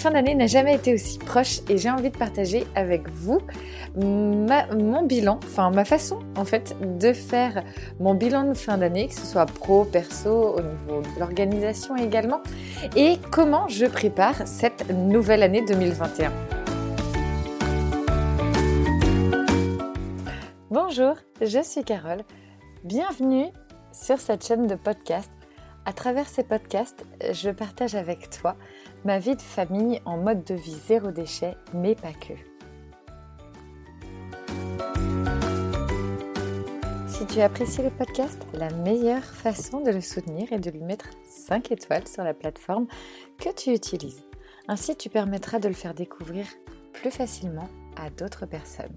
Fin d'année n'a jamais été aussi proche et j'ai envie de partager avec vous mon bilan, enfin ma façon en fait de faire mon bilan de fin d'année, que ce soit pro, perso, au niveau de l'organisation également, et comment je prépare cette nouvelle année 2021. Bonjour, je suis Carole. Bienvenue sur cette chaîne de podcast. À travers ces podcasts, je partage avec toi ma vie de famille en mode de vie zéro déchet, mais pas que. Si tu apprécies le podcast, la meilleure façon de le soutenir est de lui mettre 5 étoiles sur la plateforme que tu utilises. Ainsi, tu permettras de le faire découvrir plus facilement à d'autres personnes.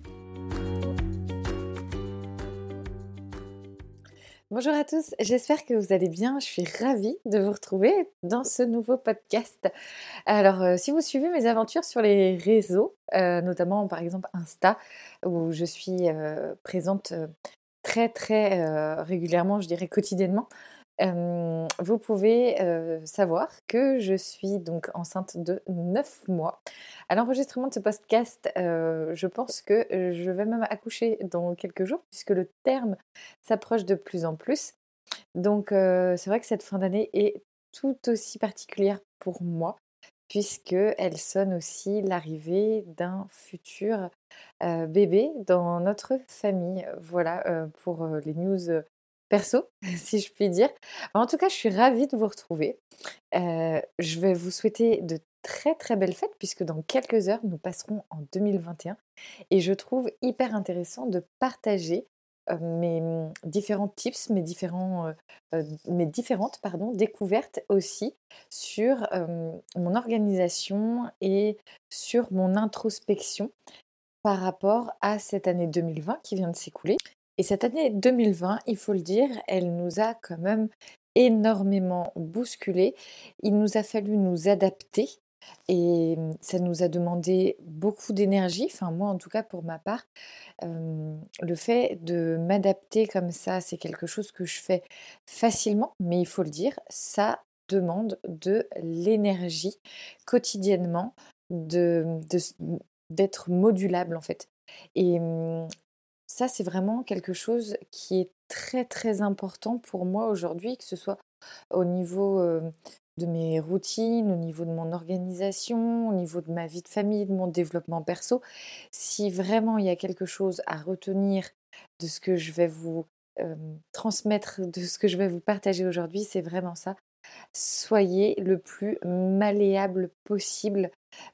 Bonjour à tous, j'espère que vous allez bien. Je suis ravie de vous retrouver dans ce nouveau podcast. Alors, euh, si vous suivez mes aventures sur les réseaux, euh, notamment par exemple Insta, où je suis euh, présente très très régulièrement, je dirais quotidiennement, vous pouvez savoir que je suis donc enceinte de 9 mois. À l'enregistrement de ce podcast, je pense que je vais même accoucher dans quelques jours puisque le terme s'approche de plus en plus. Donc c'est vrai que cette fin d'année est tout aussi particulière pour moi puisqu'elle sonne aussi l'arrivée d'un futur bébé dans notre famille. Voilà pour les news perso, si je puis dire. En tout cas, je suis ravie de vous retrouver. je vais vous souhaiter de très très belles fêtes puisque dans quelques heures, nous passerons en 2021. Et je trouve hyper intéressant de partager mes mmh, différents tips, mes, différents, mes différentes pardon, découvertes aussi sur mon organisation et sur mon introspection par rapport à cette année 2020 qui vient de s'écouler. Et cette année 2020, il faut le dire, elle nous a quand même énormément bousculé. Il nous a fallu nous adapter et mmh, ça nous a demandé beaucoup d'énergie, enfin moi en tout cas pour ma part. le fait de m'adapter comme ça, c'est quelque chose que je fais facilement, mais il faut le dire, ça demande de l'énergie quotidiennement, d'être modulable en fait. Et mmh, ça, c'est vraiment quelque chose qui est très très important pour moi aujourd'hui, que ce soit au niveau de mes routines, au niveau de mon organisation, au niveau de ma vie de famille, de mon développement perso. Si vraiment il y a quelque chose à retenir de ce que je vais vous transmettre, de ce que je vais vous partager aujourd'hui, c'est vraiment ça. Soyez le plus malléable possible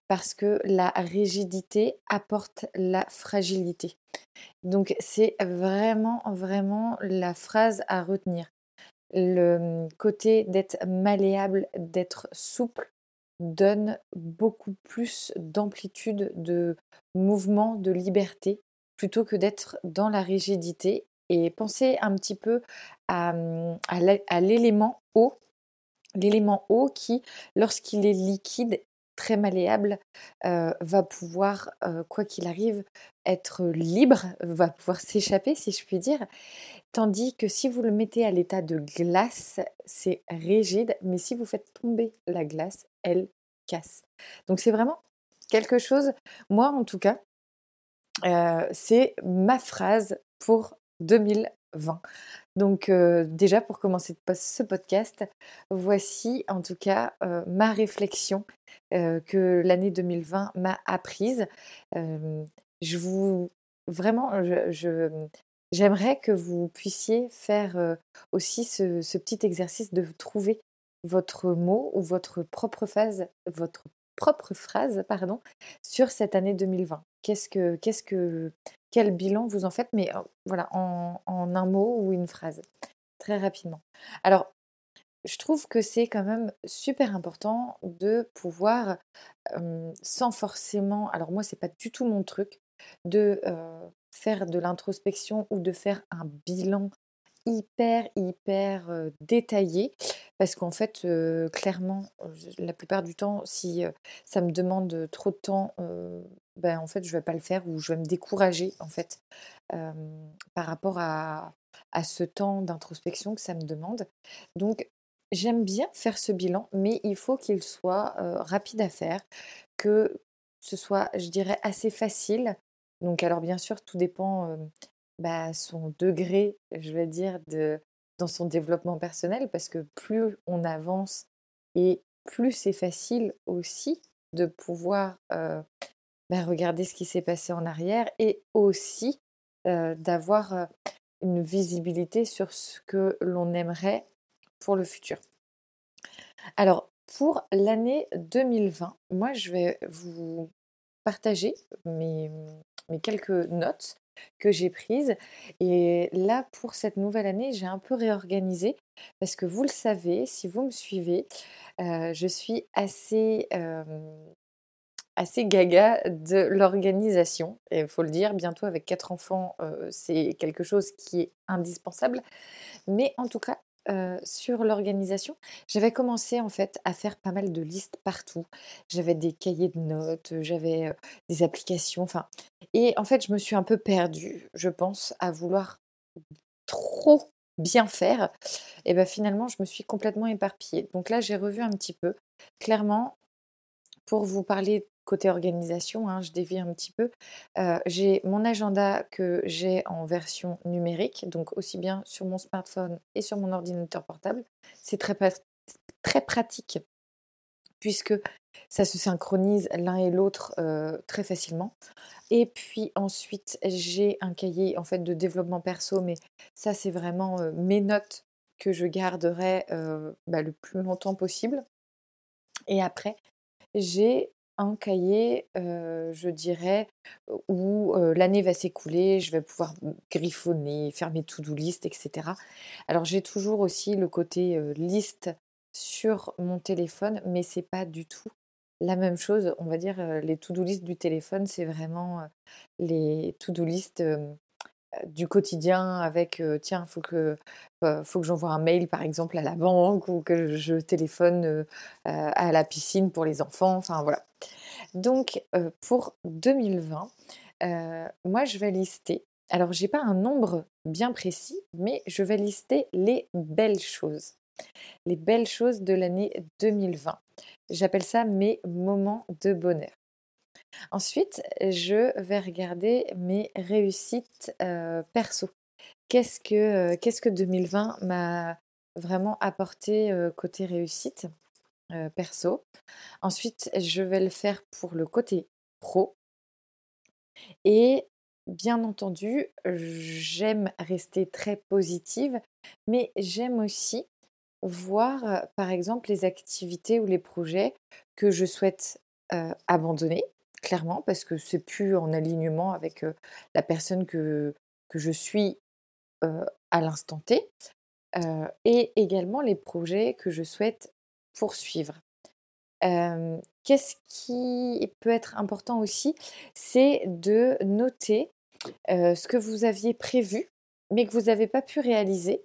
parce que la rigidité apporte la fragilité. Donc c'est vraiment, vraiment la phrase à retenir. Le mmh, côté d'être malléable, d'être souple, donne beaucoup plus d'amplitude, de mouvement, de liberté, plutôt que d'être dans la rigidité. Et pensez un petit peu à, mmh, l'élément eau, l'élément eau qui, lorsqu'il est liquide, très malléable, va pouvoir, quoi qu'il arrive, être libre, va pouvoir s'échapper, si je puis dire. Tandis que si vous le mettez à l'état de glace, c'est rigide, mais si vous faites tomber la glace, elle casse. Donc c'est vraiment quelque chose, moi en tout cas, c'est ma phrase pour 2020. Donc déjà pour commencer ce podcast, voici en tout cas ma réflexion que l'année 2020 m'a apprise. je vous vraiment, j'aimerais que vous puissiez faire aussi ce, petit exercice de trouver votre mot ou votre propre phase, votre propre phrase, pardon, sur cette année 2020. Qu'est-ce que, qu'est-ce que, quel bilan vous en faites, mais voilà, en, un mot ou une phrase, très rapidement. Alors, je trouve que c'est quand même super important de pouvoir, sans forcément, alors moi c'est pas du tout mon truc, de faire de l'introspection ou de faire un bilan hyper, hyper détaillé. Parce qu'en fait, clairement, la plupart du temps, si ça me demande trop de temps, ben, en fait, je ne vais pas le faire ou je vais me décourager, en fait, par rapport à, à ce temps d'introspection que ça me demande. Donc, j'aime bien faire ce bilan, mais il faut qu'il soit rapide à faire, que ce soit, je dirais, assez facile. Donc, alors bien sûr, tout dépend bah, son degré, je vais dire, de, dans son développement personnel, parce que plus on avance et plus c'est facile aussi de pouvoir bah, regarder ce qui s'est passé en arrière et aussi d'avoir une visibilité sur ce que l'on aimerait pour le futur. Alors, pour l'année 2020, moi, je vais vous partager mes quelques notes que j'ai prises. Et là, pour cette nouvelle année, j'ai un peu réorganisé parce que vous le savez, si vous me suivez, euh, je suis assez, assez gaga de l'organisation. Et il faut le dire, bientôt avec quatre enfants, euh, c'est quelque chose qui est indispensable. Mais en tout cas, euh, sur l'organisation, j'avais commencé en fait à faire pas mal de listes partout. J'avais des cahiers de notes, j'avais euh, des applications, enfin. Et en fait, je me suis un peu perdue, je pense, à vouloir trop bien faire. Et bien finalement, je me suis complètement éparpillée. Donc là, j'ai revu un petit peu. Clairement, pour vous parler côté organisation, hein, je dévie un petit peu. Euh, j'ai mon agenda que j'ai en version numérique, donc aussi bien sur mon smartphone et sur mon ordinateur portable. C'est très, très pratique puisque ça se synchronise l'un et l'autre euh, très facilement. Et puis ensuite, j'ai un cahier en fait de développement perso, mais ça c'est vraiment euh, mes notes que je garderai bah, le plus longtemps possible. Et après, j'ai un cahier, je dirais, où l'année va s'écouler, je vais pouvoir griffonner, faire mes to-do list, etc. Alors j'ai toujours aussi le côté liste sur mon téléphone, mais c'est pas du tout la même chose. On va dire les to-do list du téléphone, c'est vraiment les to-do list du quotidien avec tiens, faut que faut que j'envoie un mail par exemple à la banque ou que je téléphone à la piscine pour les enfants. Enfin voilà. Donc pour 2020, moi je vais lister. Alors j'ai pas un nombre bien précis, mais je vais lister les belles choses. Les belles choses de l'année 2020. J'appelle ça mes moments de bonheur. Ensuite, je vais regarder mes réussites perso. Qu'est-ce que, qu'est-ce que 2020 m'a vraiment apporté côté réussite perso? Ensuite, je vais le faire pour le côté pro. Et bien entendu, j'aime rester très positive, mais j'aime aussi voir, par exemple, les activités ou les projets que je souhaite abandonner clairement, parce que c'est plus en alignement avec la personne que, que je suis à l'instant T, et également les projets que je souhaite poursuivre. Qu'est-ce qui peut être important aussi C'est de noter ce que vous aviez prévu, mais que vous n'avez pas pu réaliser,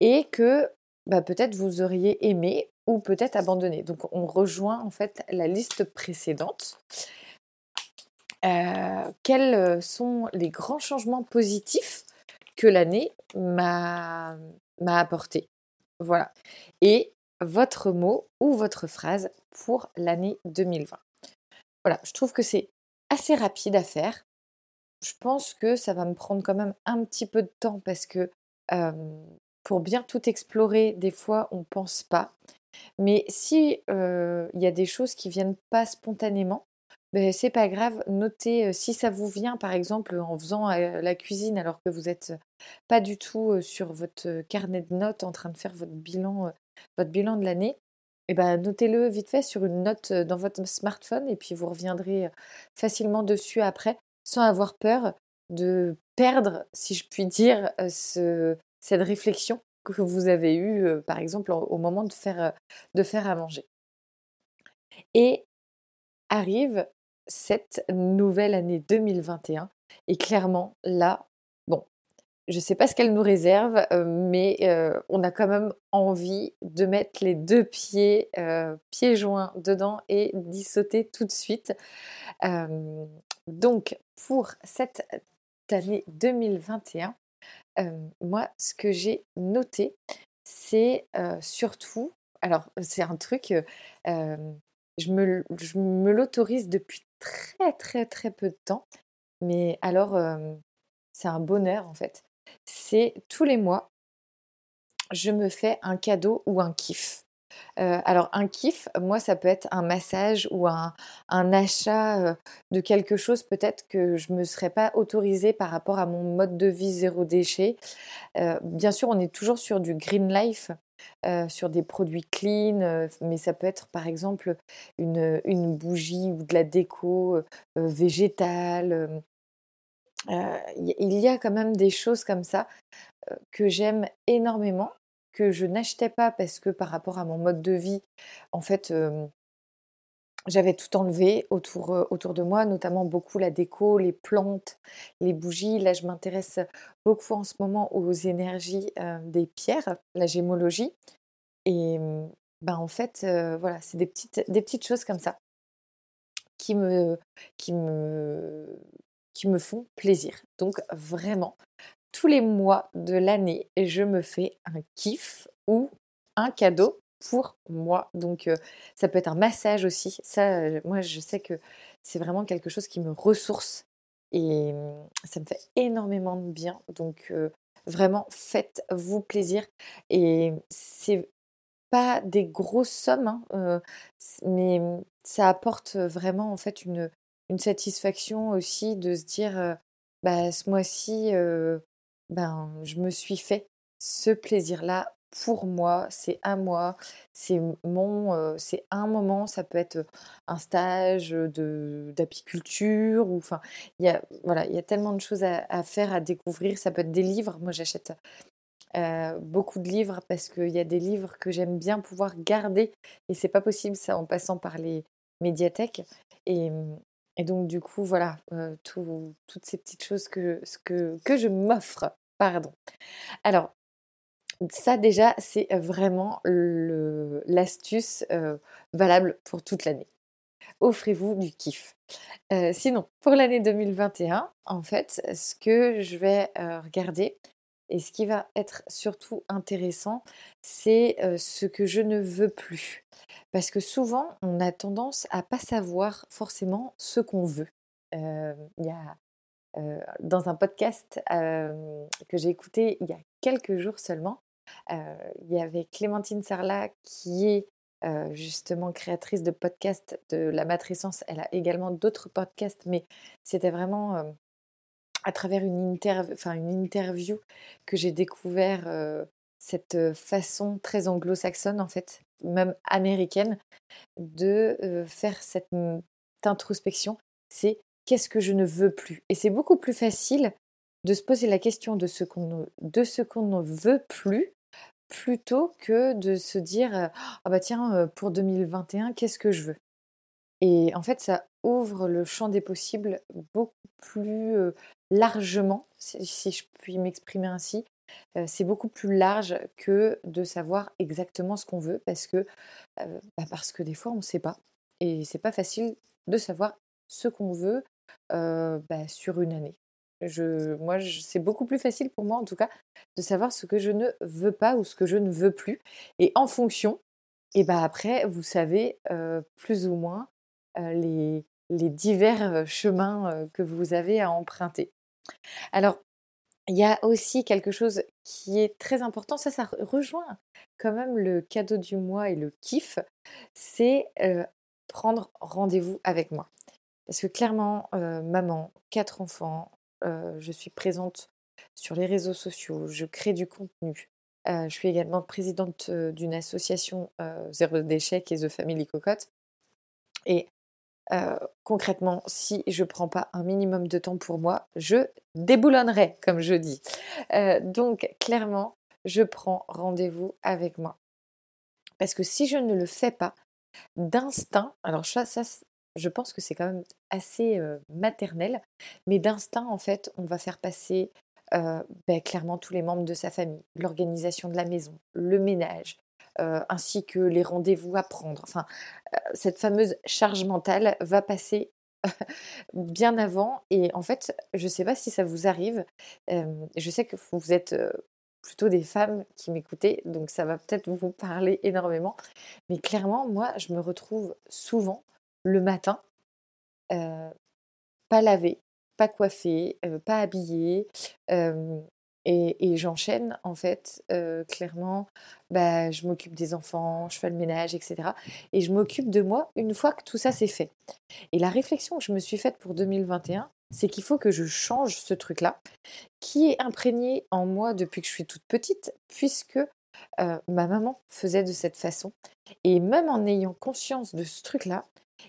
et que bah, peut-être vous auriez aimé ou peut-être abandonné. Donc on rejoint en fait la liste précédente euh, quels euh, sont les grands changements positifs que l'année m'a apporté. Voilà. Et votre mot ou votre phrase pour l'année 2020. Voilà, je trouve que c'est assez rapide à faire. Je pense que ça va me prendre quand même un petit peu de temps parce que pour bien tout explorer, des fois, on ne pense pas. Mais si il y a des choses qui viennent pas spontanément, c'est pas grave, notez si ça vous vient par exemple en faisant la cuisine alors que vous n'êtes pas du tout sur votre carnet de notes en train de faire votre bilan, votre bilan de l'année. Eh ben, notez-le vite fait sur une note dans votre smartphone et puis vous reviendrez facilement dessus après sans avoir peur de perdre, si je puis dire, ce, cette réflexion que vous avez eue, par exemple, au moment de faire, de faire à manger. Et arrive cette nouvelle année 2021. Et clairement, là, bon, je ne sais pas ce qu'elle nous réserve, euh, mais euh, on a quand même envie de mettre les deux pieds, euh, pieds joints dedans et d'y sauter tout de suite. donc, pour cette année 2021, moi, ce que j'ai noté, c'est surtout, alors c'est un truc, je me, l'autorise depuis très très très peu de temps, mais alors c'est un bonheur en fait. C'est tous les mois, je me fais un cadeau ou un kiff. alors un kiff, moi ça peut être un massage ou un, achat de quelque chose peut-être que je ne me serais pas autorisée par rapport à mon mode de vie zéro déchet. bien sûr, on est toujours sur du green life, sur des produits clean, mais ça peut être par exemple une, une bougie ou de la déco végétale. Il y a quand même des choses comme ça que j'aime énormément que je n'achetais pas parce que par rapport à mon mode de vie, en fait, j'avais tout enlevé autour, autour de moi, notamment beaucoup la déco, les plantes, les bougies. Là, je m'intéresse beaucoup en ce moment aux énergies des pierres, la gémologie. Et ben, en fait, voilà, c'est des petites, des petites choses comme ça qui me, qui me, qui me font plaisir. Donc vraiment, tous les mois de l'année, je me fais un kiff ou un cadeau pour moi. Donc ça peut être un massage aussi. Ça, moi, je sais que c'est vraiment quelque chose qui me ressource et mmh, ça me fait énormément de bien. Donc vraiment, faites-vous plaisir. Et c'est pas des grosses sommes, hein, mais mmh, ça apporte vraiment en fait une, une satisfaction aussi de se dire bah, ce mois-ci, ben, je me suis fait ce plaisir-là pour moi, c'est à moi, c'est mon, c'est un moment, ça peut être un stage de d'apiculture enfin, il y a voilà, il y a tellement de choses à, faire, à découvrir. Ça peut être des livres. Moi, j'achète beaucoup de livres parce qu'il y a des livres que j'aime bien pouvoir garder et c'est pas possible ça en passant par les médiathèques et, mmh, donc du coup voilà toutes ces petites choses que, que, que je m'offre. Pardon. Alors, ça déjà, c'est vraiment l'astuce valable pour toute l'année. Offrez-vous du kiff. sinon, pour l'année 2021, en fait, ce que je vais regarder et ce qui va être surtout intéressant, c'est ce que je ne veux plus. Parce que souvent, on a tendance à pas savoir forcément ce qu'on veut. Il y a dans un podcast que j'ai écouté il y a quelques jours seulement, il y avait Clémentine Sarlat qui est justement créatrice de podcasts de la matrescence. Elle a également d'autres podcasts, mais c'était vraiment à travers une, une interview que j'ai découvert cette façon très anglo-saxonne, en fait, même américaine, de faire cette introspection. C'est qu'est-ce que je ne veux plus? Et c'est beaucoup plus facile de se poser la question de ce qu'on ne, qu'on ne veut plus plutôt que de se dire ah bah tiens pour 2021 qu'est-ce que je veux? et en fait ça ouvre le champ des possibles beaucoup plus largement si, je puis m'exprimer ainsi c'est beaucoup plus large que de savoir exactement ce qu'on veut parce que bah, parce que des fois on ne sait pas et c'est pas facile de savoir ce qu'on veut bah, sur une année. Je, moi, c'est beaucoup plus facile pour moi, en tout cas, de savoir ce que je ne veux pas ou ce que je ne veux plus. Et en fonction, et bah après, vous savez plus ou moins les, les, divers chemins que vous avez à emprunter. Alors, il y a aussi quelque chose qui est très important, ça, ça rejoint quand même le cadeau du mois et le kiff, c'est prendre rendez-vous avec moi. Parce que clairement, maman, quatre enfants, je suis présente sur les réseaux sociaux, je crée du contenu. je suis également présidente d'une association Zéro déchet qui est The Family Cocotte. Et concrètement, si je ne prends pas un minimum de temps pour moi, je déboulonnerai, comme je dis. donc, clairement, je prends rendez-vous avec moi. Parce que si je ne le fais pas, d'instinct, alors ça, ça je pense que c'est quand même assez maternel, mais d'instinct, en fait, on va faire passer ben, clairement tous les membres de sa famille, l'organisation de la maison, le ménage, ainsi que les rendez-vous à prendre. Enfin, cette fameuse charge mentale va passer bien avant. Et en fait, je ne sais pas si ça vous arrive. je sais que vous êtes plutôt des femmes qui m'écoutaient, donc ça va peut-être vous parler énormément. Mais clairement, moi, je me retrouve souvent le matin, pas lavée, pas coiffée, pas habillée, et, j'enchaîne, en fait, clairement, bah, je m'occupe des enfants, je fais le ménage, etc. Et je m'occupe de moi une fois que tout ça c'est fait. Et la réflexion que je me suis faite pour 2021, c'est qu'il faut que je change ce truc-là, qui est imprégné en moi depuis que je suis toute petite, puisque ma maman faisait de cette façon. Et même en ayant conscience de ce truc-là,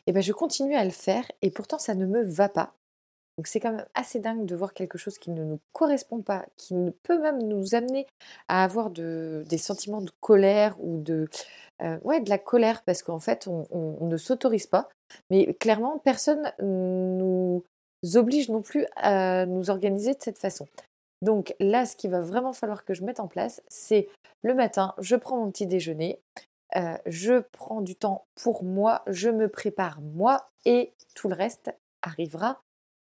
eh ben, je continue à le faire, et pourtant ça ne me va pas. Donc c'est quand même assez dingue de voir quelque chose qui ne nous correspond pas, qui peut même nous amener à avoir des sentiments de colère ou de, euh, ouais, de la colère parce qu'en fait on, ne s'autorise pas. Mais clairement, personne nous oblige non plus à nous organiser de cette façon. Donc là, ce qu'il va vraiment falloir que je mette en place, c'est le matin, je prends mon petit déjeuner, je prends du temps pour moi, je me prépare moi et tout le reste arrivera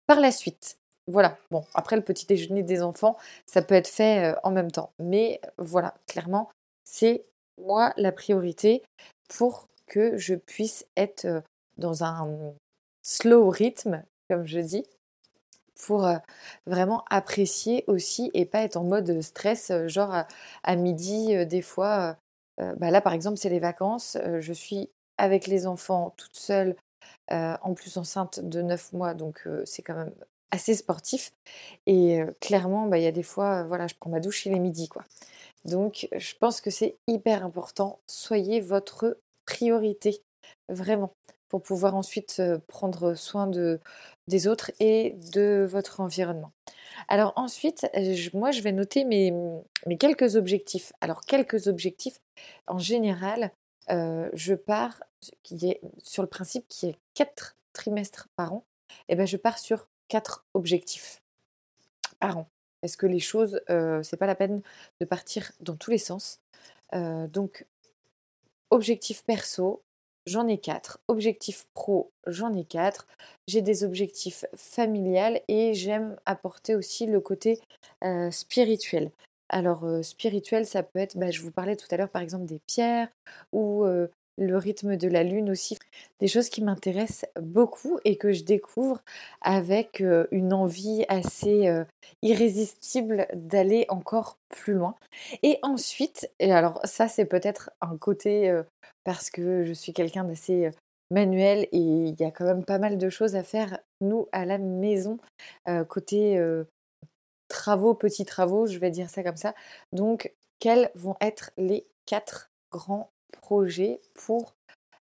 par la suite. Voilà, bon, après le petit déjeuner des enfants, ça peut être fait en même temps. Mais voilà, clairement, c'est moi la priorité pour que je puisse être dans un slow rythme, comme je dis, pour vraiment apprécier aussi et pas être en mode stress, genre à, midi, des fois, bah là par exemple c'est les vacances, je suis avec les enfants toute seule en plus enceinte de 9 mois, donc c'est quand même assez sportif. Et clairement, bah, il y a des fois, voilà, je prends ma douche il est midi, quoi. Donc, je pense que c'est hyper important. Soyez votre priorité, vraiment, pour pouvoir ensuite prendre soin de, des autres et de votre environnement. Alors ensuite, moi, je vais noter mes, mes quelques objectifs. Alors, quelques objectifs, en général, je pars qui est sur le principe qui est quatre trimestres par an, et eh ben je pars sur quatre objectifs par an. Parce que les choses, c'est pas la peine de partir dans tous les sens. donc, objectif perso, j'en ai quatre. Objectif pro, j'en ai quatre. J'ai des objectifs familiales et j'aime apporter aussi le côté spirituel. Alors, spirituel, ça peut être, bah, je vous parlais tout à l'heure par exemple des pierres ou le rythme de la lune aussi, des choses qui m'intéressent beaucoup et que je découvre avec une envie assez irrésistible d'aller encore plus loin. Et ensuite, et alors ça c'est peut-être un côté parce que je suis quelqu'un d'assez manuel et il y a quand même pas mal de choses à faire nous à la maison côté travaux, petits travaux, je vais dire ça comme ça. Donc quels vont être les quatre grands projet pour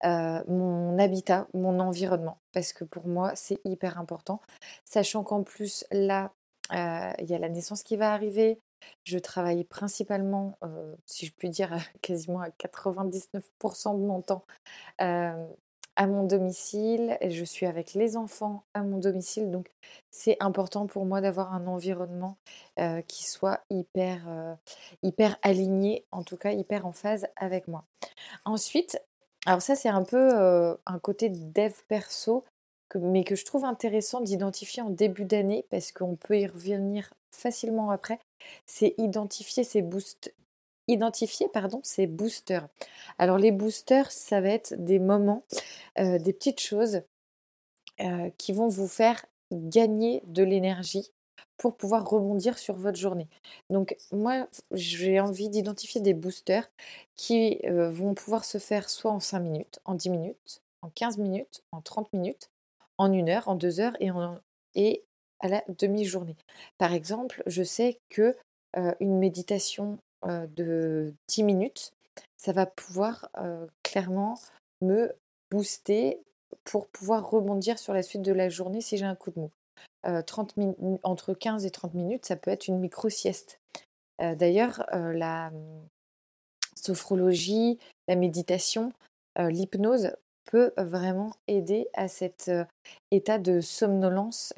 mon habitat, mon environnement. Parce que pour moi, c'est hyper important. Sachant qu'en plus, là, il y a la naissance qui va arriver. Je travaille principalement, si je puis dire, quasiment à 99% de mon temps à mon domicile. Je suis avec les enfants à mon domicile. Donc, c'est important pour moi d'avoir un environnement qui soit hyper, hyper aligné, en tout cas hyper en phase avec moi. Ensuite, alors ça, c'est un peu un côté dev perso, mais que je trouve intéressant d'identifier en début d'année parce qu'on peut y revenir facilement après. C'est identifier ses boosts identifier pardon, ces boosters. Alors les boosters, ça va être des moments, euh, des petites choses euh, qui vont vous faire gagner de l'énergie pour pouvoir rebondir sur votre journée. Donc moi, j'ai envie d'identifier des boosters qui euh, vont pouvoir se faire soit en 5 minutes, en 10 minutes, en 15 minutes, en 30 minutes, en 1 heure, en 2 heures et, en, et à la demi-journée. Par exemple, je sais que une méditation de 10 minutes, ça va pouvoir clairement me booster pour pouvoir rebondir sur la suite de la journée si j'ai un coup de mou. 30 entre 15 et 30 minutes, ça peut être une micro-sieste. D'ailleurs, la mmh, sophrologie, la méditation, l'hypnose peut vraiment aider à cet état de somnolence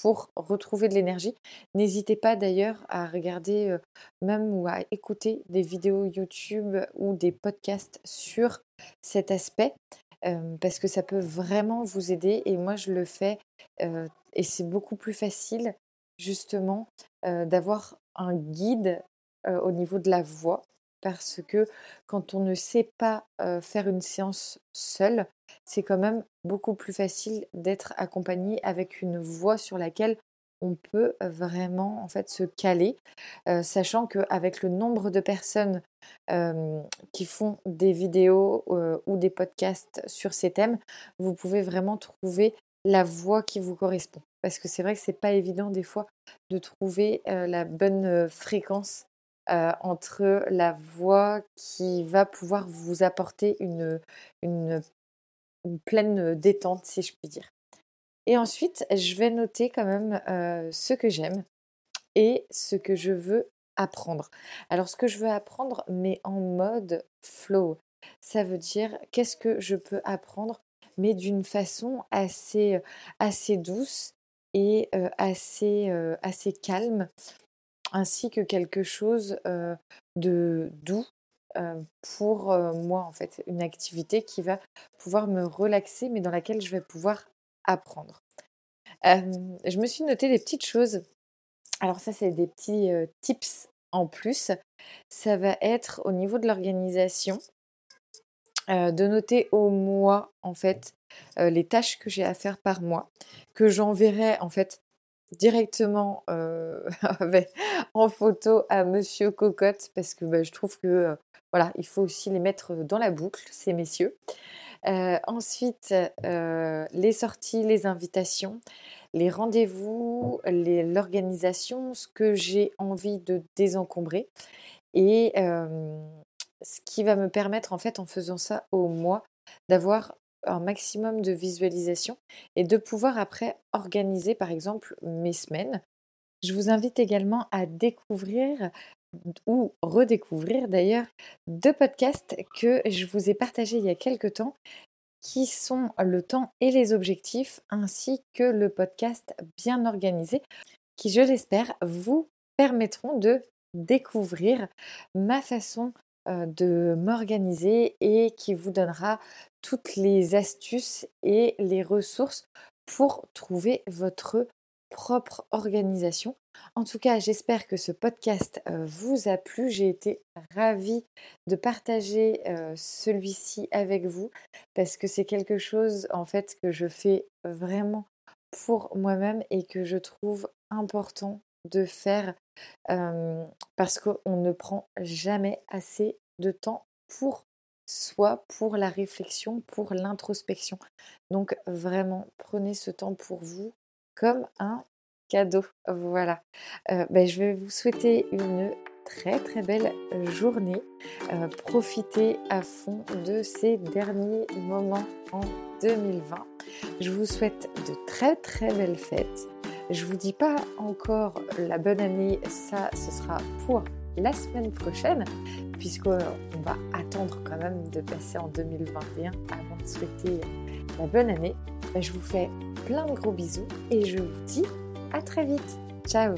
pour retrouver de l'énergie. N'hésitez pas d'ailleurs à regarder même ou à écouter des vidéos YouTube ou des podcasts sur cet aspect parce que ça peut vraiment vous aider et moi je le fais et c'est beaucoup plus facile justement d'avoir un guide au niveau de la voix parce que quand on ne sait pas faire une séance seule, c'est quand même beaucoup plus facile d'être accompagné avec une voix sur laquelle on peut vraiment en fait se caler, sachant qu'avec le nombre de personnes qui font des vidéos ou des podcasts sur ces thèmes, vous pouvez vraiment trouver la voix qui vous correspond. Parce que c'est vrai que c'est pas évident des fois de trouver la bonne fréquence entre la voix qui va pouvoir vous apporter une, une, pleine détente, si je puis dire. Et ensuite, je vais noter quand même ce que j'aime et ce que je veux apprendre. Alors, ce que je veux apprendre, mais en mode flow, ça veut dire qu'est-ce que je peux apprendre, mais d'une façon assez, assez douce et assez, assez calme ainsi que quelque chose de doux pour moi en fait, une activité qui va pouvoir me relaxer mais dans laquelle je vais pouvoir apprendre. je me suis noté des petites choses. Alors ça c'est des petits tips en plus. Ça va être au niveau de l'organisation, de noter au mois en fait les tâches que j'ai à faire par mois, que j'enverrai en fait directement en photo à Monsieur Cocotte parce que bah, je trouve que voilà, il faut aussi les mettre dans la boucle, ces messieurs. ensuite, les sorties, les invitations, les rendez-vous, l'organisation, ce que j'ai envie de désencombrer et ce qui va me permettre en fait en faisant ça au mois d'avoir un maximum de visualisation et de pouvoir après organiser par exemple mes semaines. Je vous invite également à découvrir ou redécouvrir d'ailleurs deux podcasts que je vous ai partagés il y a quelques temps qui sont le temps et les objectifs ainsi que le podcast bien organisé qui je l'espère vous permettront de découvrir ma façon de m'organiser et qui vous donnera toutes les astuces et les ressources pour trouver votre propre organisation. En tout cas, j'espère que ce podcast vous a plu. J'ai été ravie de partager celui-ci avec vous parce que c'est quelque chose en fait que je fais vraiment pour moi-même et que je trouve important de faire parce qu'on ne prend jamais assez de temps pour soi, pour la réflexion, pour l'introspection. Donc vraiment, prenez ce temps pour vous comme un cadeau. Voilà. Ben, je vais vous souhaiter une très très belle journée. profitez à fond de ces derniers moments en 2020. Je vous souhaite de très très belles fêtes. Je vous dis pas encore la bonne année, ça ce sera pour la semaine prochaine, puisqu'on va attendre quand même de passer en 2021 avant de souhaiter la bonne année. Ben, je vous fais plein de gros bisous et je vous dis à très vite. Ciao